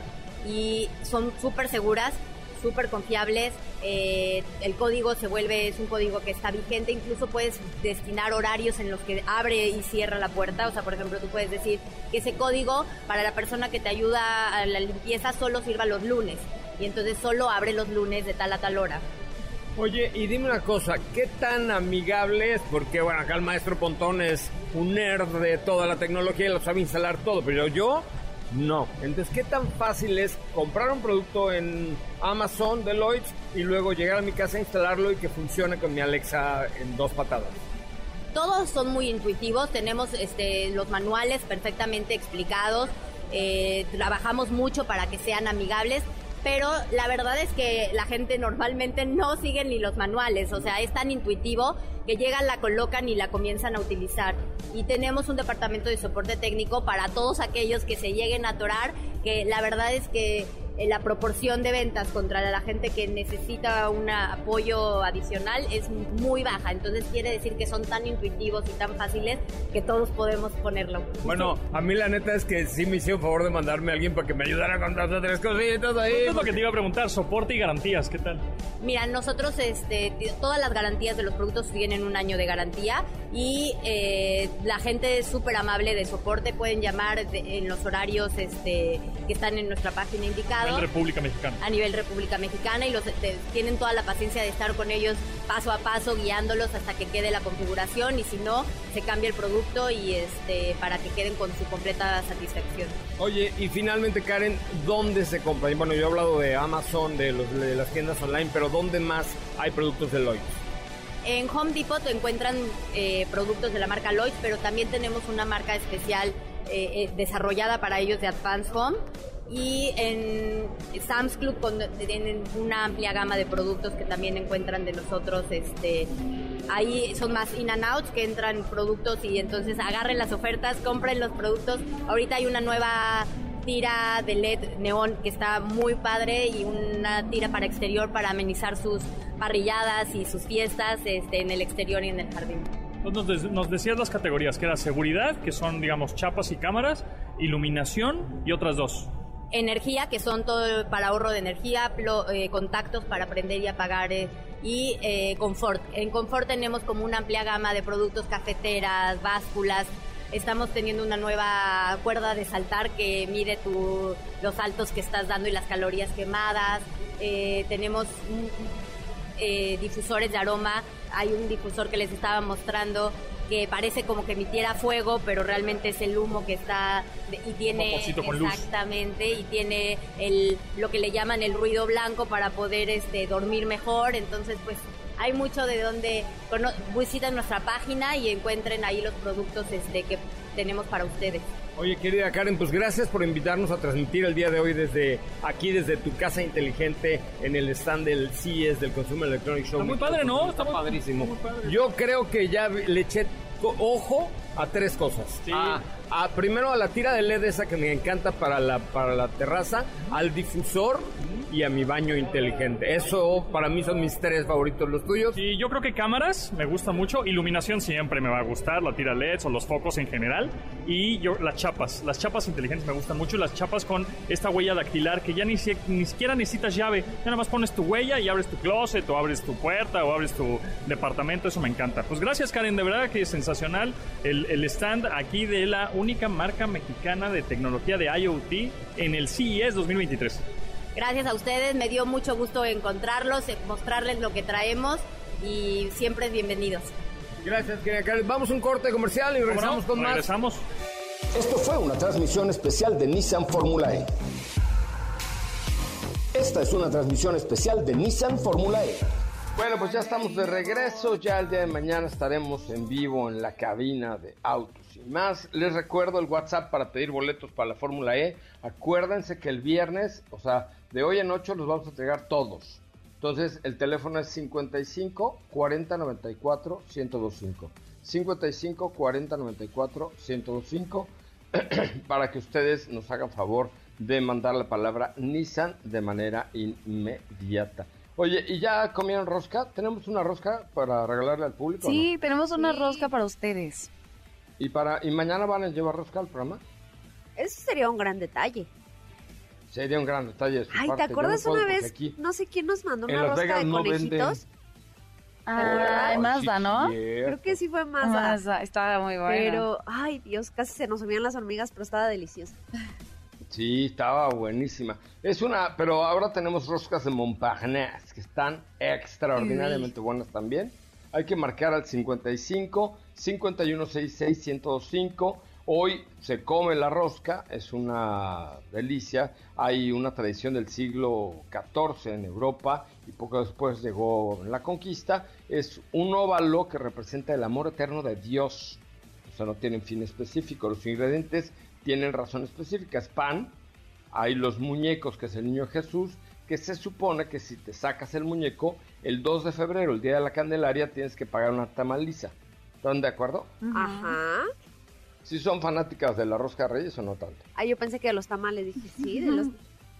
Y son súper seguras súper confiables. Eh, el código se vuelve, es un código que está vigente, incluso puedes destinar horarios en los que abre y cierra la puerta. O sea, por ejemplo, tú puedes decir que ese código para la persona que te ayuda a la limpieza solo sirva los lunes. Y entonces solo abre los lunes de tal a tal hora. Oye, y dime una cosa, ¿qué tan amigable es? Porque, bueno, acá el maestro Pontón es un nerd de toda la tecnología y lo sabe instalar todo, pero yo no. Entonces, ¿qué tan fácil es comprar un producto en Amazon, Deloitte, y luego llegar a mi casa a instalarlo y que funcione con mi Alexa en dos patadas? Todos son muy intuitivos, tenemos este, los manuales perfectamente explicados, eh, trabajamos mucho para que sean amigables pero la verdad es que la gente normalmente no sigue ni los manuales, o sea, es tan intuitivo que llegan, la colocan y la comienzan a utilizar. Y tenemos un departamento de soporte técnico para todos aquellos que se lleguen a atorar, que la verdad es que la proporción de ventas contra la gente que necesita un apoyo adicional es muy baja. Entonces quiere decir que son tan intuitivos y tan fáciles que todos podemos ponerlo. Bueno, a mí la neta es que sí me hicieron favor de mandarme a alguien para que me ayudara con las tres cositas ahí. es lo que te iba a preguntar, soporte y garantías, ¿qué tal? Mira, nosotros este, todas las garantías de los productos tienen un año de garantía y eh, la gente es súper amable de soporte, pueden llamar en los horarios este, que están en nuestra página indicada República Mexicana. A nivel República Mexicana y los tienen toda la paciencia de estar con ellos paso a paso, guiándolos hasta que quede la configuración y si no, se cambia el producto y este para que queden con su completa satisfacción. Oye, y finalmente Karen, ¿dónde se compra? Bueno, yo he hablado de Amazon, de, los, de las tiendas online, pero ¿dónde más hay productos de Lloyd? En Home Depot encuentran eh, productos de la marca Lloyd, pero también tenemos una marca especial eh, eh, desarrollada para ellos de Advanced Home. Y en Sam's Club tienen una amplia gama de productos que también encuentran de nosotros este ahí son más in and out que entran productos y entonces agarren las ofertas compren los productos. Ahorita hay una nueva tira de LED neón que está muy padre y una tira para exterior para amenizar sus parrilladas y sus fiestas este, en el exterior y en el jardín. Nos, nos decías las categorías, que era seguridad, que son, digamos, chapas y cámaras, iluminación y otras dos. energía, que son todo para ahorro de energía, eh, contactos para prender y apagar eh, y eh, confort. En confort tenemos como una amplia gama de productos, cafeteras, básculas. Estamos teniendo una nueva cuerda de saltar que mide tu, los saltos que estás dando y las calorías quemadas. tenemos difusores de aroma. Hay un difusor que les estaba mostrando que parece como que emitiera fuego, pero realmente es el humo que está y tiene exactamente y tiene el lo que le llaman el ruido blanco para poder este dormir mejor, entonces pues hay mucho de donde visiten nuestra página y encuentren ahí los productos este que tenemos para ustedes. Oye, querida Karen, pues gracias por invitarnos a transmitir el día de hoy desde aquí, desde tu casa inteligente, en el stand del CES, del Consumer Electronic Show. Está muy padre, ¿no? Está, padrísimo. Yo creo que ya le eché ojo a tres cosas. Sí. Primero a la tira de LED esa que me encanta para la, para la terraza, al difusor y a mi baño inteligente. Eso para mí son mis tres favoritos, los tuyos. Y yo creo que cámaras me gusta mucho, iluminación siempre me va a gustar, la tira LEDs o los focos en general. Y las chapas, las chapas inteligentes me gustan mucho, las chapas con esta huella dactilar que ya ni, ni siquiera necesitas llave, ya nada más pones tu huella y abres tu closet o abres tu puerta o abres tu departamento, eso me encanta. Pues gracias Karen, de verdad que es sensacional el, el stand aquí de la única marca mexicana de tecnología de IoT en el CES 2023. Gracias a ustedes, me dio mucho gusto encontrarlos, eh, mostrarles lo que traemos y siempre bienvenidos. Gracias, querida Vamos a un corte comercial y regresamos con más. Regresamos. Esto fue una transmisión especial de Nissan Fórmula E. Esta es una transmisión especial de Nissan Fórmula E. Bueno, pues ya estamos de regreso. Ya el día de mañana estaremos en vivo en la cabina de autos y más. Les recuerdo el WhatsApp para pedir boletos para la Fórmula E. Acuérdense que el viernes, o sea, de hoy en 8 los vamos a entregar todos. Entonces, el teléfono es 55 40 94 1025. 55 40 94 1025 para que ustedes nos hagan favor de mandar la palabra Nissan de manera inmediata. Oye, ¿y ya comieron rosca? ¿Tenemos una rosca para regalarle al público? Sí, tenemos una rosca para ustedes. ¿Y, para, ¿Y mañana van a llevar rosca al programa? Eso sería un gran detalle. Sería un gran detalle. Ay, ¿te acuerdas una vez? No sé quién nos mandó una rosca de conejitos. Ah, Mazda, ¿no? Creo que sí fue Mazda. Mazda, estaba muy bueno. Pero, ay Dios, casi se nos subían las hormigas, pero estaba deliciosa. Sí, estaba buenísima. Es una, pero ahora tenemos roscas de Montparnasse que están extraordinariamente buenas también. Hay que marcar al 55 5166 105 Hoy se come la rosca, es una delicia. Hay una tradición del siglo XIV en Europa y poco después llegó la conquista. Es un óvalo que representa el amor eterno de Dios. O sea, no tienen fin específico. Los ingredientes tienen razón específica. Es pan, hay los muñecos, que es el niño Jesús, que se supone que si te sacas el muñeco, el 2 de febrero, el día de la Candelaria, tienes que pagar una tamaliza. ¿Están de acuerdo? Ajá. Si son fanáticas de la rosca de reyes o no tanto. Ah, yo pensé que de los tamales, dije, sí, de los,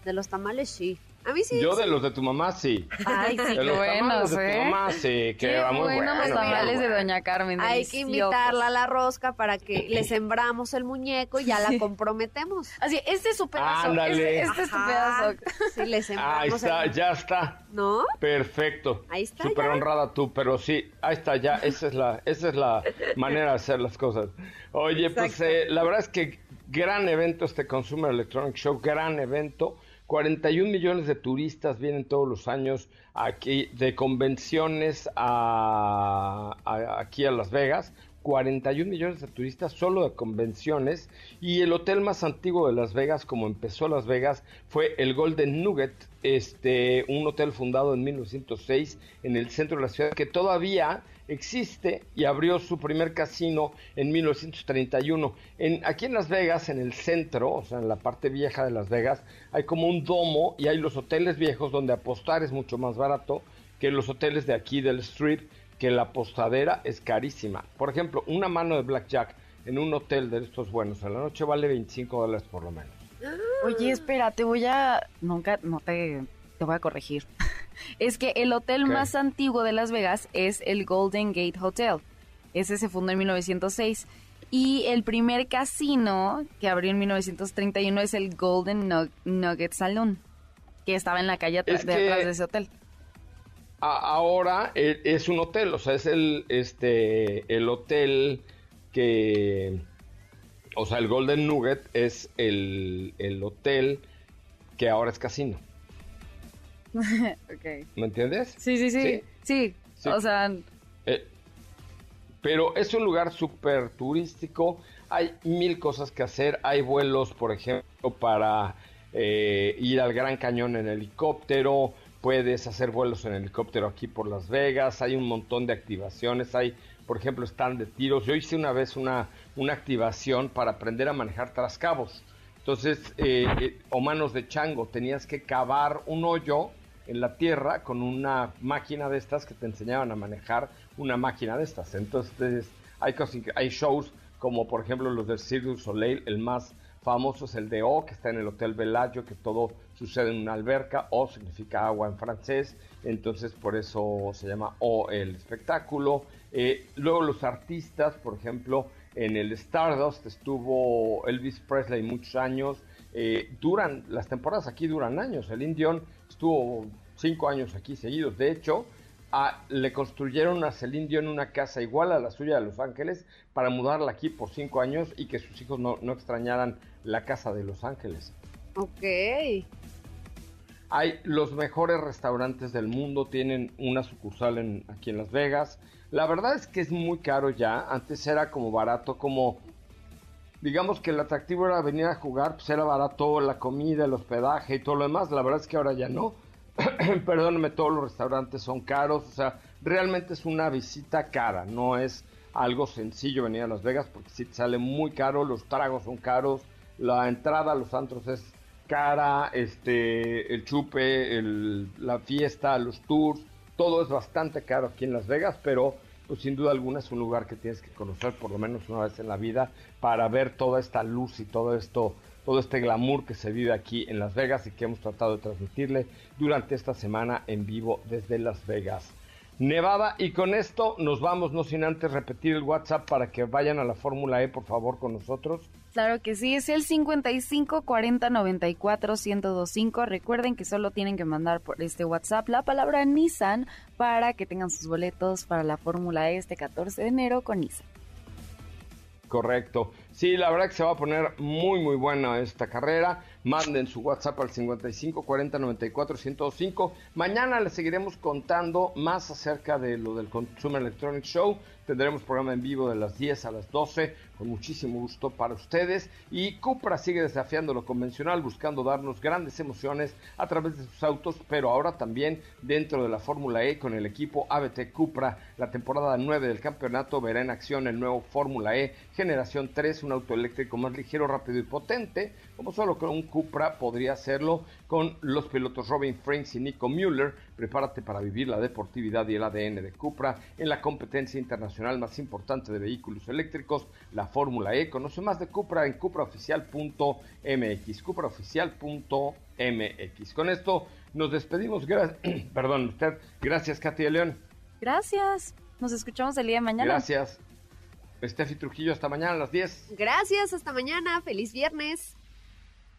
de los tamales sí. A mí sí. Yo de los de tu mamá sí. Ay, sí, de los buenos, de tu ¿eh? mamá sí, que muy bueno. los tamales de Doña Carmen. Hay que invitarla a la rosca para que le sembramos el muñeco y ya la comprometemos. Así, este es su pedazo. Ándale. Este, este es tu pedazo. Sí, le sembramos. Ahí está, el- ya está. ¿No? Perfecto. Ahí está, Súper honrada tú, pero sí, ahí está ya. Esa es la, esa es la manera de hacer las cosas. Oye, pues eh, la verdad es que gran evento este Consumer Electronic Show, gran evento. 41 millones de turistas vienen todos los años aquí de convenciones a, aquí a Las Vegas. 41 millones de turistas solo de convenciones y el hotel más antiguo de Las Vegas como empezó Las Vegas fue el Golden Nugget, este un hotel fundado en 1906 en el centro de la ciudad que todavía existe y abrió su primer casino en 1931. En, aquí en Las Vegas, en el centro, o sea, en la parte vieja de Las Vegas, hay como un domo y hay los hoteles viejos donde apostar es mucho más barato que los hoteles de aquí del Strip, que la apostadera es carísima. Por ejemplo, una mano de blackjack en un hotel de estos buenos a la noche vale 25 dólares por lo menos. Oye, espera, te voy a... Nunca, no te... Te voy a corregir. Es que el hotel más antiguo de Las Vegas es el Golden Gate Hotel. Ese se fundó en 1906. Y el primer casino que abrió en 1931 es el Golden Nugget Saloon, que estaba en la calle de atrás de ese hotel. ahora e, es un hotel, o sea, es el, este, el hotel que... O sea, el Golden Nugget es el, el hotel que ahora es casino. okay. ¿Me entiendes? Sí, sí, sí. Sí, o sea... Eh, pero es un lugar súper turístico, hay mil cosas que hacer, hay vuelos, por ejemplo, para eh, ir al Gran Cañón en helicóptero, puedes hacer vuelos en helicóptero aquí por Las Vegas, hay un montón de activaciones, hay, por ejemplo, stand de tiros. Yo hice una vez una, una activación para aprender a manejar trascabos. Entonces, eh, eh, o manos de chango, tenías que cavar un hoyo en la tierra con una máquina de estas que te enseñaban a manejar una máquina de estas. Entonces hay, hay shows como por ejemplo los del Cirque du Soleil, el más famoso es el de O, que está en el Hotel Bellagio, que todo sucede en una alberca, O significa agua en francés, entonces por eso se llama O el espectáculo. Eh, luego los artistas, por ejemplo, en el Stardust estuvo Elvis Presley muchos años, eh, duran, las temporadas aquí duran años, el Indion estuvo cinco años aquí seguidos, de hecho, le construyeron a Celine Dion una casa igual a la suya de Los Ángeles para mudarla aquí por cinco años y que sus hijos no, extrañaran la casa de Los Ángeles. Ok. Hay los mejores restaurantes del mundo, tienen una sucursal en, aquí en Las Vegas. La verdad es que es muy caro ya, antes era como barato, como digamos que el atractivo era venir a jugar, pues era barato la comida, el hospedaje y todo lo demás. La verdad es que ahora ya no. perdóname, todos los restaurantes son caros, o sea, realmente es una visita cara, no es algo sencillo venir a Las Vegas porque si te sale muy caro, los tragos son caros, la entrada a los antros es cara, este, el chupe, la fiesta, los tours, todo es bastante caro aquí en Las Vegas, pero pues sin duda alguna es un lugar que tienes que conocer por lo menos una vez en la vida para ver toda esta luz y todo esto todo este glamour que se vive aquí en Las Vegas y que hemos tratado de transmitirle durante esta semana en vivo desde Las Vegas. Nevada y con esto nos vamos, no sin antes repetir el WhatsApp para que vayan a la Fórmula E por favor con nosotros. Claro que sí, es el 55 40 94 1025. Recuerden que solo tienen que mandar por este WhatsApp la palabra Nissan para que tengan sus boletos para la Fórmula E este 14 de enero con Nissan. Correcto. Sí, la verdad que se va a poner muy, muy buena esta carrera. Manden su WhatsApp al 55 40 94 105. Mañana les seguiremos contando más acerca de lo del Consumer Electronic Show. Tendremos programa en vivo de las 10 a las 12 con muchísimo gusto para ustedes. Y Cupra sigue desafiando lo convencional, buscando darnos grandes emociones a través de sus autos, pero ahora también dentro de la Fórmula E con el equipo ABT Cupra. La temporada 9 del campeonato verá en acción el nuevo Fórmula E Generación 3, un auto eléctrico más ligero, rápido y potente, como solo con un Cupra podría hacerlo con los pilotos Robin Franks y Nico Mueller. Prepárate para vivir la deportividad y el ADN de Cupra en la competencia internacional más importante de vehículos eléctricos, la Fórmula E. Conoce más de Cupra en cupraoficial.mx, cupraoficial.mx. Con esto nos despedimos. Perdón, usted. Gracias, Katy de León. Gracias. Nos escuchamos el día de mañana. Gracias. Steffi Trujillo, hasta mañana a las 10. Gracias, hasta mañana. Feliz viernes.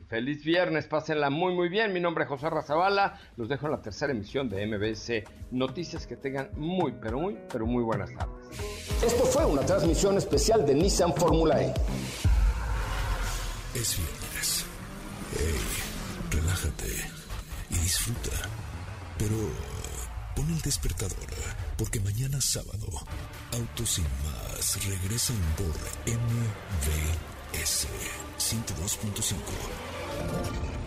Feliz viernes, pásenla muy muy bien. Mi nombre es José Razabala. Los dejo en la tercera emisión de MBS Noticias. Que tengan muy, pero muy, pero muy buenas tardes. Esto fue una transmisión especial de Nissan Fórmula E. Es viernes. Hey, relájate y disfruta. Pero pon el despertador, porque mañana sábado, Autos sin más regresan por MBS 102.5.